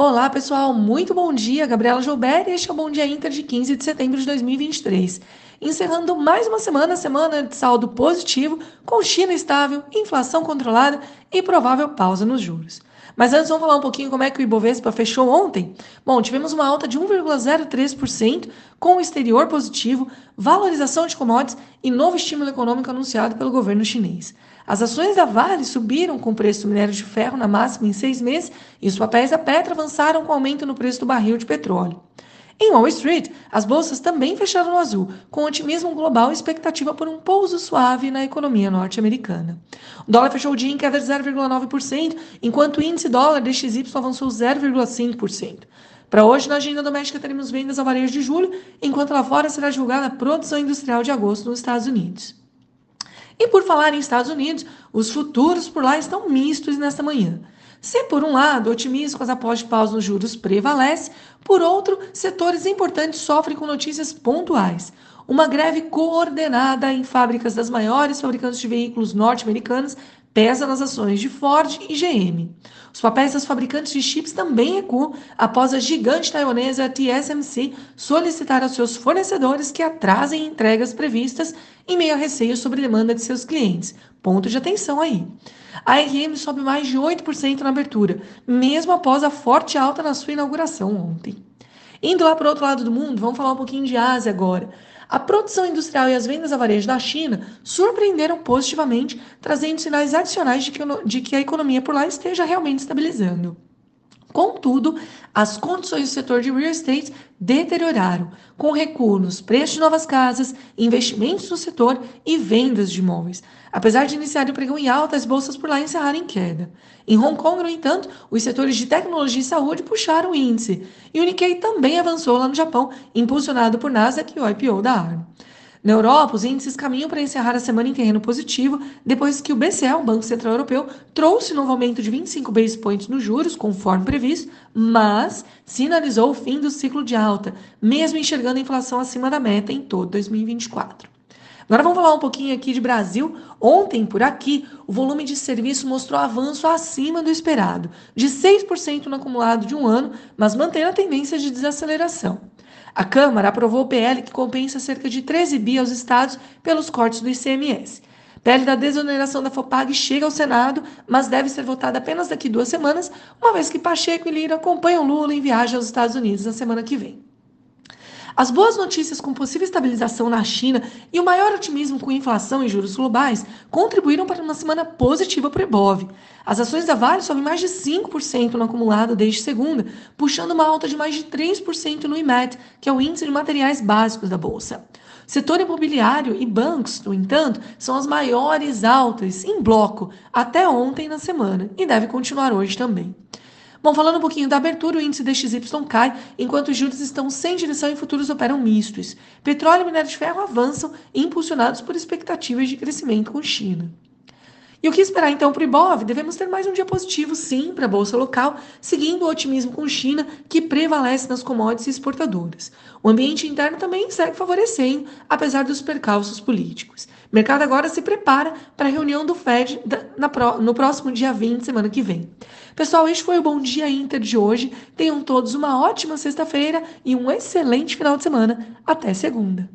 Olá, pessoal, muito bom dia. Gabriela Joubert e este é o Bom Dia Inter de 15 de setembro de 2023. Encerrando mais uma semana, semana de saldo positivo, com China estável, inflação controlada e provável pausa nos juros. Mas antes vamos falar um pouquinho como é que o Ibovespa fechou ontem. Bom, tivemos uma alta de 1,03%, com o exterior positivo, valorização de commodities e novo estímulo econômico anunciado pelo governo chinês. As ações da Vale subiram com o preço do minério de ferro na máxima em seis meses e os papéis da Petra avançaram com aumento no preço do barril de petróleo. Em Wall Street, as bolsas também fecharam no azul, com otimismo global e expectativa por um pouso suave na economia norte-americana. O dólar fechou o dia em queda de 0,9%, enquanto o índice dólar DXY avançou 0,5%. Para hoje, na agenda doméstica, teremos vendas ao varejo de julho, enquanto lá fora será divulgada a produção industrial de agosto nos Estados Unidos. E por falar em Estados Unidos, os futuros por lá estão mistos nesta manhã. Se, por um lado, o otimismo com as apostas de pausa nos juros prevalece, por outro, setores importantes sofrem com notícias pontuais. Uma greve coordenada em fábricas das maiores fabricantes de veículos norte-americanas pesa nas ações de Ford e GM. Os papéis das fabricantes de chips também recuam após a gigante taiwanesa TSMC solicitar aos seus fornecedores que atrasem entregas previstas em meio a receios sobre demanda de seus clientes. Ponto de atenção aí. A RM sobe mais de 8% na abertura, mesmo após a forte alta na sua inauguração ontem. Indo lá para o outro lado do mundo, vamos falar um pouquinho de Ásia agora. A produção industrial e as vendas a varejo da China surpreenderam positivamente, trazendo sinais adicionais de que, de que a economia por lá esteja realmente estabilizando. Contudo, as condições do setor de real estate deterioraram, com recuo nos preços de novas casas, investimentos no setor e vendas de imóveis. Apesar de iniciar o pregão em alta, as bolsas por lá encerraram em queda. Em Hong Kong, no entanto, os setores de tecnologia e saúde puxaram o índice, e o Nikkei também avançou lá no Japão, impulsionado por Nasdaq e o IPO da ARM. Na Europa, os índices caminham para encerrar a semana em terreno positivo, depois que o BCE, o Banco Central Europeu, trouxe novo aumento de 25 basis points nos juros, conforme previsto, mas sinalizou o fim do ciclo de alta, mesmo enxergando a inflação acima da meta em todo 2024. Agora vamos falar um pouquinho aqui de Brasil. Ontem, por aqui, o volume de serviço mostrou avanço acima do esperado, de 6% no acumulado de um ano, mas mantém a tendência de desaceleração. A Câmara aprovou o PL que compensa cerca de 13 bi aos estados pelos cortes do ICMS. PL da desoneração da FOPAG chega ao Senado, mas deve ser votada apenas daqui duas semanas, uma vez que Pacheco e Lira acompanham Lula em viagem aos Estados Unidos na semana que vem. As boas notícias com possível estabilização na China e o maior otimismo com inflação e juros globais contribuíram para uma semana positiva para o Ibov. As ações da Vale sobem mais de 5% no acumulado desde segunda, puxando uma alta de mais de 3% no IMET, que é o índice de materiais básicos da bolsa. Setor imobiliário e bancos, no entanto, são as maiores altas em bloco até ontem na semana e deve continuar hoje também. Bom, falando um pouquinho da abertura, o índice DXY cai, enquanto os juros estão sem direção e futuros operam mistos. Petróleo e minério de ferro avançam, impulsionados por expectativas de crescimento com China. E o que esperar então para o Ibov? Devemos ter mais um dia positivo, sim, para a bolsa local, seguindo o otimismo com China, que prevalece nas commodities exportadoras. O ambiente interno também segue favorecendo, apesar dos percalços políticos. O mercado agora se prepara para a reunião do Fed no próximo dia 20, semana que vem. Pessoal, este foi o Bom Dia Inter de hoje. Tenham todos uma ótima sexta-feira e um excelente final de semana. Até segunda.